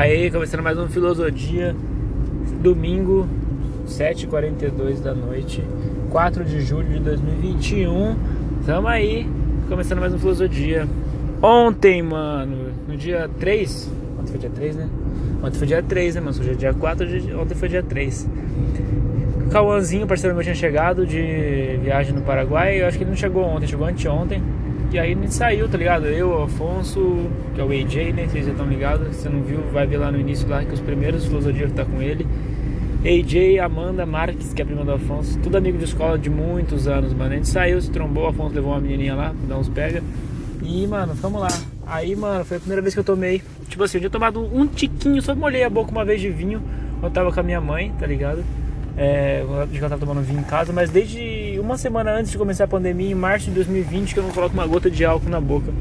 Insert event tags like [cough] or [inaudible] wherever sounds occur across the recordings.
Aí, começando mais um Filosofia, domingo, 7h42 da noite, 4 de julho de 2021. Tamo aí, começando mais um Filosofia. Ontem, mano, no dia 3, ontem foi dia 3, né? Ontem foi dia 3, né, mano? Hoje é dia 4, ontem foi dia 3. O Cauãzinho, parceiro meu, tinha chegado de viagem no Paraguai. Eu acho que ele não chegou ontem, chegou anteontem. E aí a gente saiu, tá ligado? Eu, o Afonso, que é o AJ, né? Vocês já estão ligados. Se não viu, vai ver lá no início lá que os primeiros filosofia que tá com ele. AJ, Amanda Marques, que é a prima do Afonso, tudo amigo de escola de muitos anos, mano. A gente saiu, se trombou, o Afonso levou uma menininha lá dar uns pega. E, mano, vamos lá. Aí, mano, foi a primeira vez que eu tomei. Tipo assim, eu tinha tomado um tiquinho, só molhei a boca uma vez de vinho. Eu tava com a minha mãe, tá ligado? É, ela tava tomando vinho em casa, mas desde uma semana antes de começar a pandemia, em março de 2020, que eu não coloco uma gota de álcool na boca.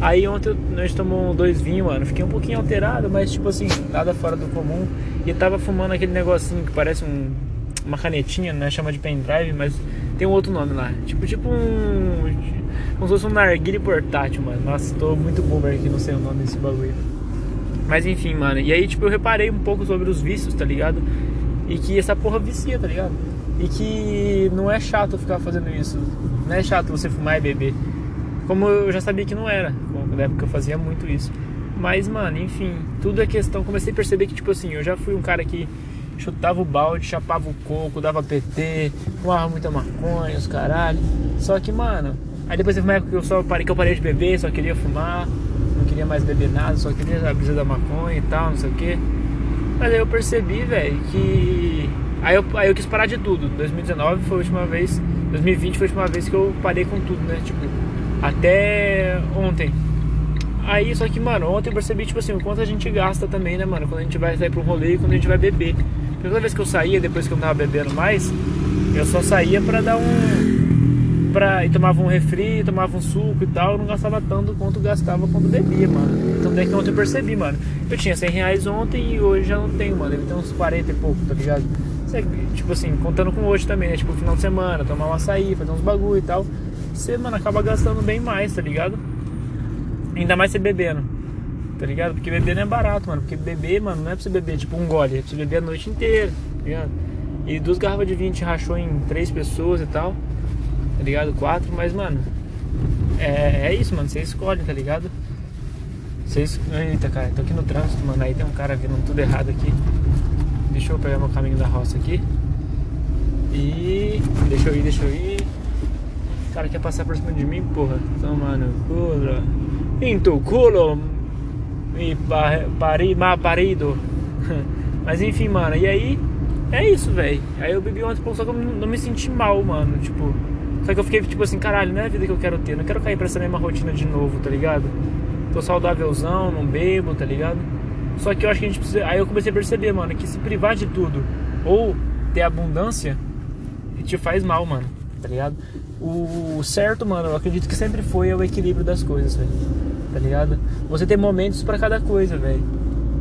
Aí ontem nós tomamos dois vinhos, mano. Fiquei um pouquinho alterado, mas tipo assim, nada fora do comum. E tava fumando aquele negocinho que parece um, uma canetinha, né? Chama de pendrive, mas tem um outro nome lá. Tipo, tipo um. Como se fosse um narguile portátil, mano. Nossa, tô muito boomer aqui, não sei o nome desse bagulho. Mas enfim, mano. E aí, tipo, eu reparei um pouco sobre os vícios, tá ligado? E que essa porra vicia, tá ligado? E que não é chato ficar fazendo isso. Não é chato você fumar e beber. Como eu já sabia que não era. Na época eu fazia muito isso. Mas, mano, enfim, tudo é questão. Comecei a perceber que, tipo assim, eu já fui um cara que chutava o balde, chapava o coco, dava PT, fumava muita maconha, os caralho. Só que, mano, aí depois teve uma época que eu só parei, que eu parei de beber, só queria fumar, não queria mais beber nada, só queria a brisa da maconha e tal, não sei o que. Mas aí eu percebi, velho, que. Aí eu, aí eu quis parar de tudo. 2019 foi a última vez. 2020 foi a última vez que eu parei com tudo, né? Tipo, até ontem. Aí, só que, mano, ontem eu percebi, tipo assim, o quanto a gente gasta também, né, mano? Quando a gente vai sair pro rolê e quando a gente vai beber. Porque toda vez que eu saía, depois que eu não tava bebendo mais, eu só saía pra dar um. Pra, e tomava um refri, tomava um suco e tal, eu não gastava tanto quanto gastava quando bebia, mano. Então daí que ontem eu percebi, mano. Eu tinha 100 reais ontem e hoje já não tenho, mano. Deve ter uns 40 e pouco, tá ligado? Tipo assim, contando com hoje também, né? Tipo, final de semana, tomar um açaí, fazer uns bagulho e tal. Você, mano, acaba gastando bem mais, tá ligado? Ainda mais você bebendo, tá ligado? Porque beber não é barato, mano. Porque beber, mano, não é pra você beber tipo um gole, é pra você beber a noite inteira, tá ligado? E duas garrafas de vinho te rachou em três pessoas e tal, tá ligado? Quatro, mas, mano, é, é isso, mano. Você escolhe, tá ligado? Vocês. Eita, cara, tô aqui no trânsito, mano. Aí tem um cara vindo tudo errado aqui. Deixa eu pegar meu caminho da roça aqui. E. Deixa eu ir, deixa eu ir. O cara quer passar por cima de mim, porra. Então, mano, culo. Em culo. E pari, parido. [laughs] Mas enfim, mano. E aí. É isso, velho. Aí eu bebi ontem, só que eu não me senti mal, mano. Tipo. Só que eu fiquei tipo assim, caralho, não é a vida que eu quero ter. Não quero cair pra essa mesma rotina de novo, tá ligado? tô saudávelzão, não bebo, tá ligado? Só que eu acho que a gente precisa. Aí eu comecei a perceber, mano, que se privar de tudo ou ter abundância te faz mal, mano, tá ligado? O certo, mano, eu acredito que sempre foi é o equilíbrio das coisas, velho, tá ligado? Você tem momentos para cada coisa, velho.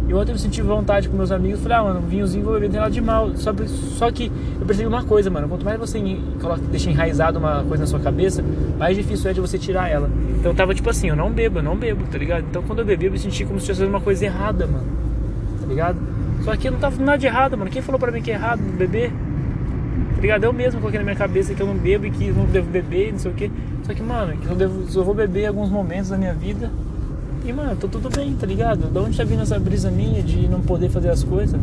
E ontem eu senti vontade com meus amigos, falei, ah, mano, um vinhozinho vou beber, tem nada de mal. Só, só que eu percebi uma coisa, mano, quanto mais você coloca, deixa enraizado uma coisa na sua cabeça, mais difícil é de você tirar ela. Então eu tava tipo assim, eu não bebo, eu não bebo, tá ligado? Então quando eu bebi, eu me senti como se tivesse uma coisa errada, mano. Tá ligado? Só que eu não tava fazendo nada de errado, mano. Quem falou pra mim que é errado beber? Tá ligado? Eu mesmo coloquei na minha cabeça que eu não bebo e que não devo beber, não sei o que. Só que, mano, que eu, devo, eu vou beber em alguns momentos da minha vida e, mano, tô tudo bem, tá ligado? Da onde tá vindo essa brisa minha de não poder fazer as coisas?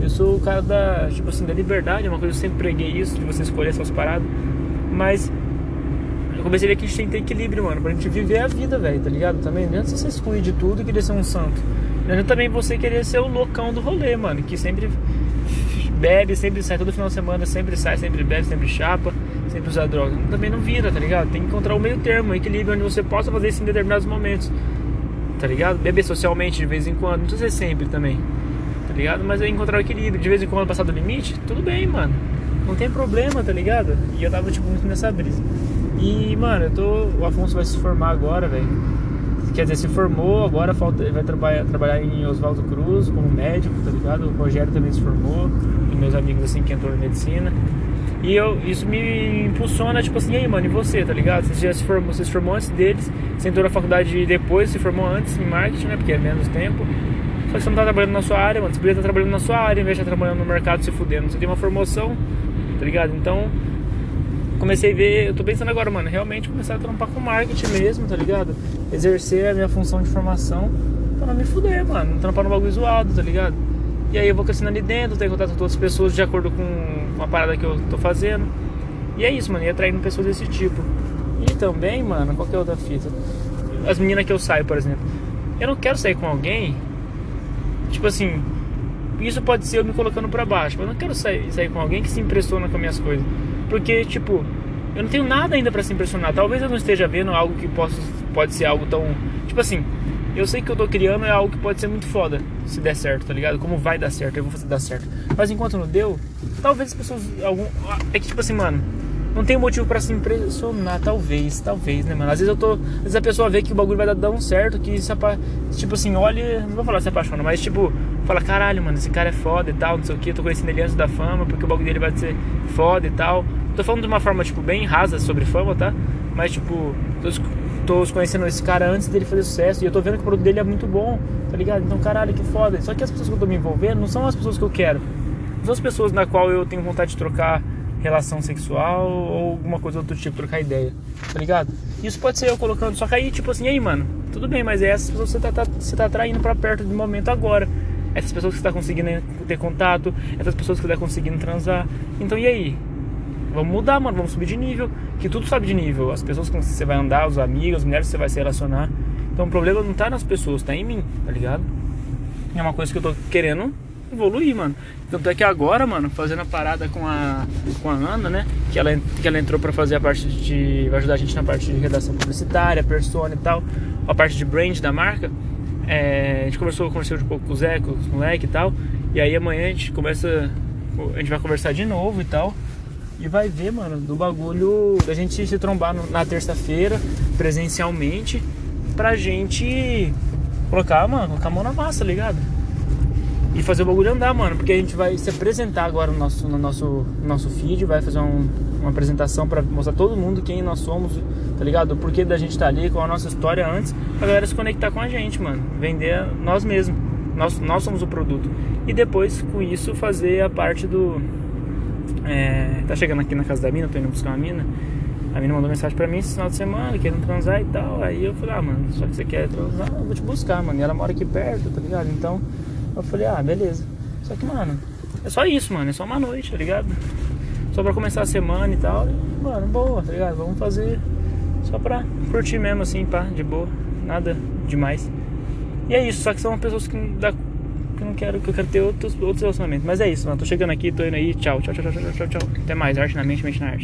Eu sou o cara da, tipo assim, da liberdade, é uma coisa que eu sempre preguei isso, de você escolher suas paradas. Mas eu comecei a ver que a gente tem que ter equilíbrio, mano, pra gente viver a vida, velho, tá ligado? Também não você se excluir de tudo e querer ser um santo. Não também você querer ser o loucão do rolê, mano, que sempre bebe, sempre sai todo final de semana, sempre sai, sempre bebe, sempre chapa, sempre usa droga. Também não vira, tá ligado? Tem que encontrar o meio termo, o equilíbrio onde você possa fazer isso em determinados momentos tá ligado? Beber socialmente de vez em quando, não precisa ser sempre também, tá ligado? Mas é encontrar o equilíbrio, de vez em quando passar do limite, tudo bem, mano. Não tem problema, tá ligado? E eu tava, tipo, muito nessa brisa. E, mano, eu tô. O Afonso vai se formar agora, velho. Quer dizer, se formou, agora falta, ele vai trabalhar, trabalhar em Oswaldo Cruz como médico, tá ligado? O Rogério também se formou, e meus amigos assim que entrou em medicina. E eu, isso me impulsiona, tipo assim, e aí, mano, e você, tá ligado? Você já se formou, você se formou antes deles, você entrou na faculdade depois, se formou antes em marketing, né? Porque é menos tempo. Só que você não tá trabalhando na sua área, mano. Você podia estar trabalhando na sua área em vez de estar trabalhando no mercado se fudendo. Você tem uma formação, tá ligado? Então, comecei a ver, eu tô pensando agora, mano, realmente começar a trampar com marketing mesmo, tá ligado? Exercer a minha função de formação pra não me fuder, mano. Não trampar no bagulho zoado, tá ligado? E aí eu vou crescendo ali dentro, tenho contato com outras pessoas de acordo com a parada que eu tô fazendo. E é isso, mano, e atraindo pessoas desse tipo. E também, mano, qualquer outra fita. As meninas que eu saio, por exemplo. Eu não quero sair com alguém. Tipo assim, isso pode ser eu me colocando pra baixo. Mas eu não quero sair, sair com alguém que se impressiona com as minhas coisas. Porque, tipo, eu não tenho nada ainda para se impressionar. Talvez eu não esteja vendo algo que possa, pode ser algo tão. Tipo assim, eu sei que eu tô criando é algo que pode ser muito foda se der certo, tá ligado? Como vai dar certo, eu vou fazer dar certo. Mas enquanto não deu, talvez as pessoas. Algum, é que tipo assim, mano, não tem motivo para se impressionar, talvez, talvez, né, mano? Às vezes eu tô. Às vezes a pessoa vê que o bagulho vai dar, dar um certo, que se apa, tipo assim, olha. Não vou falar se apaixona, mas tipo, fala, caralho, mano, esse cara é foda e tal, não sei o que, eu tô conhecendo ele antes da fama, porque o bagulho dele vai ser foda e tal. Tô falando de uma forma, tipo, bem rasa sobre fama, tá? Mas, tipo, tô, tô conhecendo esse cara antes dele fazer sucesso e eu tô vendo que o produto dele é muito bom, tá ligado? Então, caralho, que foda. Só que as pessoas que eu tô me envolvendo não são as pessoas que eu quero. São as pessoas na qual eu tenho vontade de trocar relação sexual ou alguma coisa do outro tipo, trocar ideia, tá ligado? Isso pode ser eu colocando, só que aí, tipo assim, aí, mano, tudo bem, mas é essas pessoas que você tá, tá, você tá atraindo pra perto do momento agora. Essas pessoas que você tá conseguindo ter contato, essas pessoas que você tá conseguindo transar. Então, e aí? Vamos mudar, mano, vamos subir de nível. Que tudo sobe de nível. As pessoas com que você vai andar, os amigos, as mulheres que você vai se relacionar. Então o problema não tá nas pessoas, tá em mim, tá ligado? É uma coisa que eu tô querendo evoluir, mano. Tanto é que agora, mano, fazendo a parada com a, com a Ana, né? Que ela, que ela entrou pra fazer a parte de. Vai ajudar a gente na parte de redação publicitária, persona e tal. A parte de brand da marca. É, a gente conversou, conversou um pouco com o Zé, com os moleques e tal. E aí amanhã a gente começa. A gente vai conversar de novo e tal. E vai ver, mano, do bagulho da gente se trombar no, na terça-feira, presencialmente, pra gente colocar, mano, colocar a mão na massa, ligado? E fazer o bagulho andar, mano, porque a gente vai se apresentar agora no nosso, no nosso, no nosso feed, vai fazer um, uma apresentação para mostrar todo mundo quem nós somos, tá ligado? O porquê da gente tá ali, com a nossa história antes, pra galera se conectar com a gente, mano. Vender nós mesmos. Nós, nós somos o produto. E depois, com isso, fazer a parte do é, tá chegando aqui na casa da mina, tô indo buscar uma mina. A mina mandou mensagem pra mim esse final de semana, querendo transar e tal. Aí eu falei, ah, mano, só que você quer transar, eu vou te buscar, mano. E ela mora aqui perto, tá ligado? Então eu falei, ah, beleza. Só que, mano, é só isso, mano. É só uma noite, tá ligado? Só pra começar a semana e tal. E, mano, boa, tá ligado? Vamos fazer só pra curtir mesmo, assim, pá, de boa. Nada demais. E é isso, só que são pessoas que que eu não quero, que eu quero ter outros, outros relacionamentos. Mas é isso, mano. Tô chegando aqui, tô indo aí. Tchau, tchau, tchau, tchau, tchau, tchau. Até mais. Arte na mente, mente na arte.